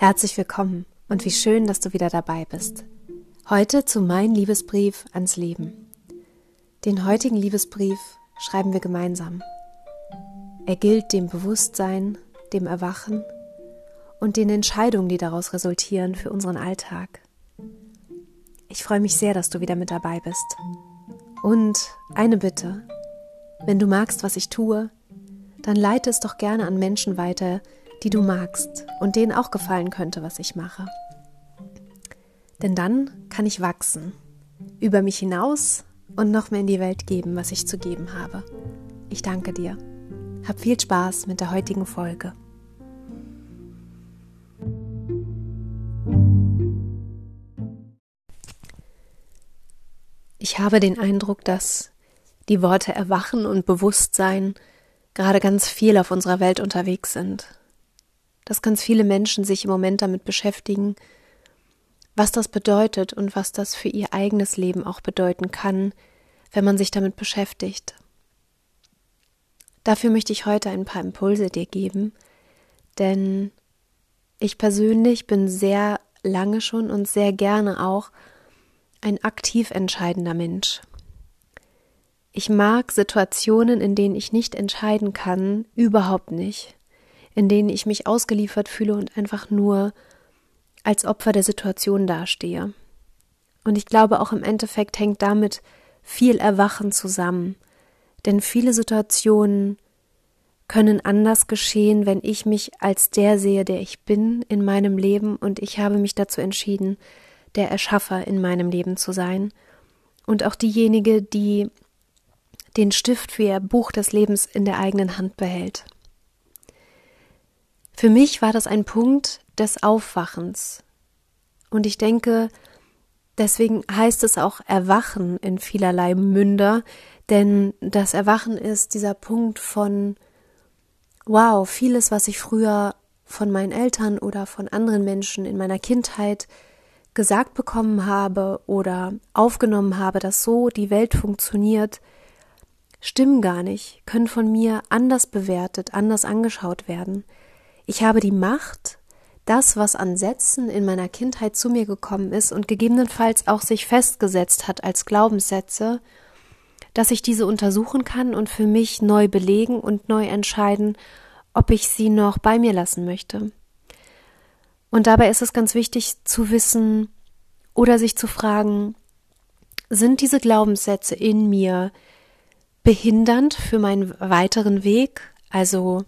Herzlich willkommen und wie schön, dass du wieder dabei bist. Heute zu Mein Liebesbrief ans Leben. Den heutigen Liebesbrief schreiben wir gemeinsam. Er gilt dem Bewusstsein, dem Erwachen und den Entscheidungen, die daraus resultieren für unseren Alltag. Ich freue mich sehr, dass du wieder mit dabei bist. Und eine Bitte, wenn du magst, was ich tue, dann leite es doch gerne an Menschen weiter, die du magst und denen auch gefallen könnte, was ich mache. Denn dann kann ich wachsen, über mich hinaus und noch mehr in die Welt geben, was ich zu geben habe. Ich danke dir. Hab viel Spaß mit der heutigen Folge. Ich habe den Eindruck, dass die Worte Erwachen und Bewusstsein gerade ganz viel auf unserer Welt unterwegs sind dass ganz viele Menschen sich im Moment damit beschäftigen, was das bedeutet und was das für ihr eigenes Leben auch bedeuten kann, wenn man sich damit beschäftigt. Dafür möchte ich heute ein paar Impulse dir geben, denn ich persönlich bin sehr lange schon und sehr gerne auch ein aktiv entscheidender Mensch. Ich mag Situationen, in denen ich nicht entscheiden kann, überhaupt nicht in denen ich mich ausgeliefert fühle und einfach nur als Opfer der Situation dastehe. Und ich glaube auch im Endeffekt hängt damit viel Erwachen zusammen, denn viele Situationen können anders geschehen, wenn ich mich als der sehe, der ich bin in meinem Leben und ich habe mich dazu entschieden, der Erschaffer in meinem Leben zu sein und auch diejenige, die den Stift für ihr Buch des Lebens in der eigenen Hand behält. Für mich war das ein Punkt des Aufwachens. Und ich denke, deswegen heißt es auch Erwachen in vielerlei Münder, denn das Erwachen ist dieser Punkt von, wow, vieles, was ich früher von meinen Eltern oder von anderen Menschen in meiner Kindheit gesagt bekommen habe oder aufgenommen habe, dass so die Welt funktioniert, stimmen gar nicht, können von mir anders bewertet, anders angeschaut werden. Ich habe die Macht, das, was an Sätzen in meiner Kindheit zu mir gekommen ist und gegebenenfalls auch sich festgesetzt hat als Glaubenssätze, dass ich diese untersuchen kann und für mich neu belegen und neu entscheiden, ob ich sie noch bei mir lassen möchte. Und dabei ist es ganz wichtig zu wissen oder sich zu fragen, sind diese Glaubenssätze in mir behindernd für meinen weiteren Weg? Also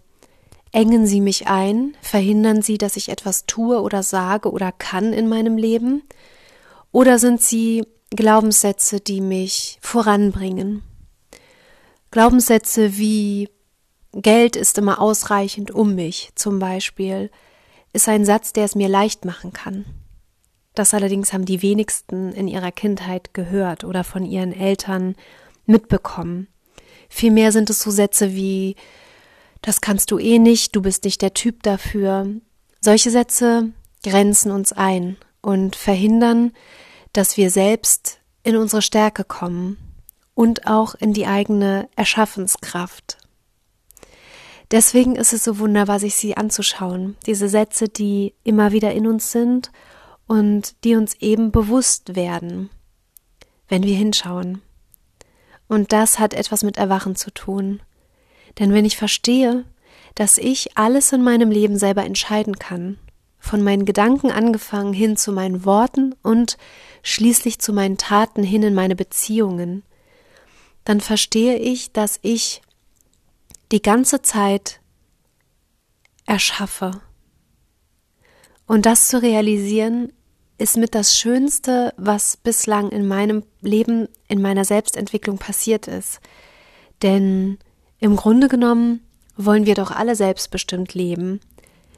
Engen sie mich ein? Verhindern sie, dass ich etwas tue oder sage oder kann in meinem Leben? Oder sind sie Glaubenssätze, die mich voranbringen? Glaubenssätze wie Geld ist immer ausreichend um mich zum Beispiel, ist ein Satz, der es mir leicht machen kann. Das allerdings haben die wenigsten in ihrer Kindheit gehört oder von ihren Eltern mitbekommen. Vielmehr sind es so Sätze wie das kannst du eh nicht, du bist nicht der Typ dafür. Solche Sätze grenzen uns ein und verhindern, dass wir selbst in unsere Stärke kommen und auch in die eigene Erschaffenskraft. Deswegen ist es so wunderbar, sich sie anzuschauen, diese Sätze, die immer wieder in uns sind und die uns eben bewusst werden, wenn wir hinschauen. Und das hat etwas mit Erwachen zu tun. Denn wenn ich verstehe, dass ich alles in meinem Leben selber entscheiden kann, von meinen Gedanken angefangen hin zu meinen Worten und schließlich zu meinen Taten hin in meine Beziehungen, dann verstehe ich, dass ich die ganze Zeit erschaffe. Und das zu realisieren, ist mit das Schönste, was bislang in meinem Leben, in meiner Selbstentwicklung passiert ist. Denn im Grunde genommen wollen wir doch alle selbstbestimmt leben.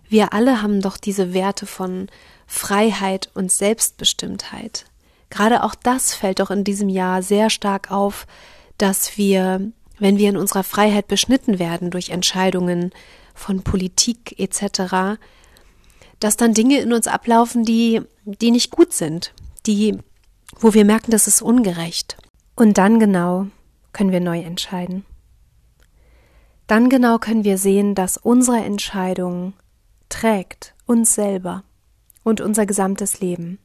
Wir alle haben doch diese Werte von Freiheit und Selbstbestimmtheit. Gerade auch das fällt doch in diesem Jahr sehr stark auf, dass wir, wenn wir in unserer Freiheit beschnitten werden durch Entscheidungen von Politik etc., dass dann Dinge in uns ablaufen, die, die nicht gut sind, die, wo wir merken, das ist ungerecht. Und dann genau können wir neu entscheiden dann genau können wir sehen, dass unsere Entscheidung trägt uns selber. und unser gesamtes Leben.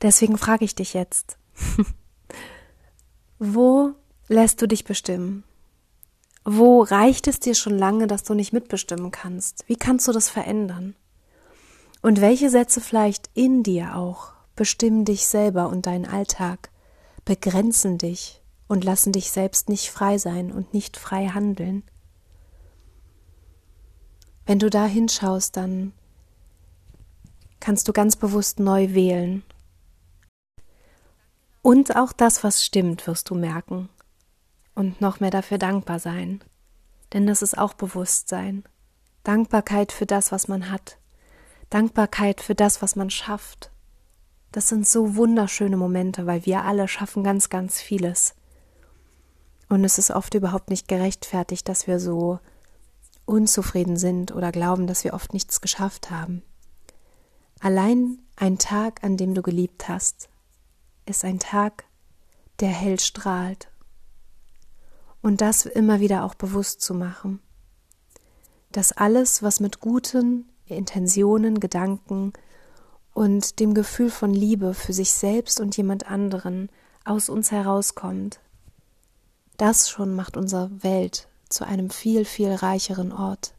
Deswegen frage ich dich jetzt, wo lässt du dich bestimmen? Wo reicht es dir schon lange, dass du nicht mitbestimmen kannst? Wie kannst du das verändern? Und welche Sätze vielleicht in dir auch bestimmen dich selber und deinen Alltag, begrenzen dich und lassen dich selbst nicht frei sein und nicht frei handeln? Wenn du da hinschaust, dann kannst du ganz bewusst neu wählen. Und auch das, was stimmt, wirst du merken. Und noch mehr dafür dankbar sein. Denn das ist auch Bewusstsein. Dankbarkeit für das, was man hat. Dankbarkeit für das, was man schafft. Das sind so wunderschöne Momente, weil wir alle schaffen ganz, ganz vieles. Und es ist oft überhaupt nicht gerechtfertigt, dass wir so unzufrieden sind oder glauben, dass wir oft nichts geschafft haben. Allein ein Tag, an dem du geliebt hast, ist ein Tag, der hell strahlt. Und das immer wieder auch bewusst zu machen. Dass alles, was mit guten Intentionen, Gedanken und dem Gefühl von Liebe für sich selbst und jemand anderen aus uns herauskommt, das schon macht unsere Welt zu einem viel, viel reicheren Ort.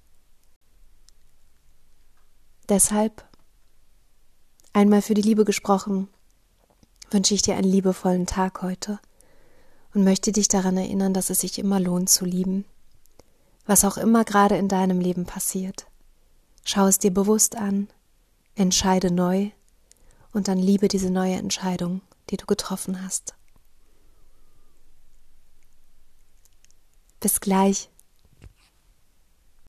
Deshalb Einmal für die Liebe gesprochen, wünsche ich dir einen liebevollen Tag heute und möchte dich daran erinnern, dass es sich immer lohnt zu lieben. Was auch immer gerade in deinem Leben passiert. Schau es dir bewusst an, entscheide neu und dann liebe diese neue Entscheidung, die du getroffen hast. Bis gleich.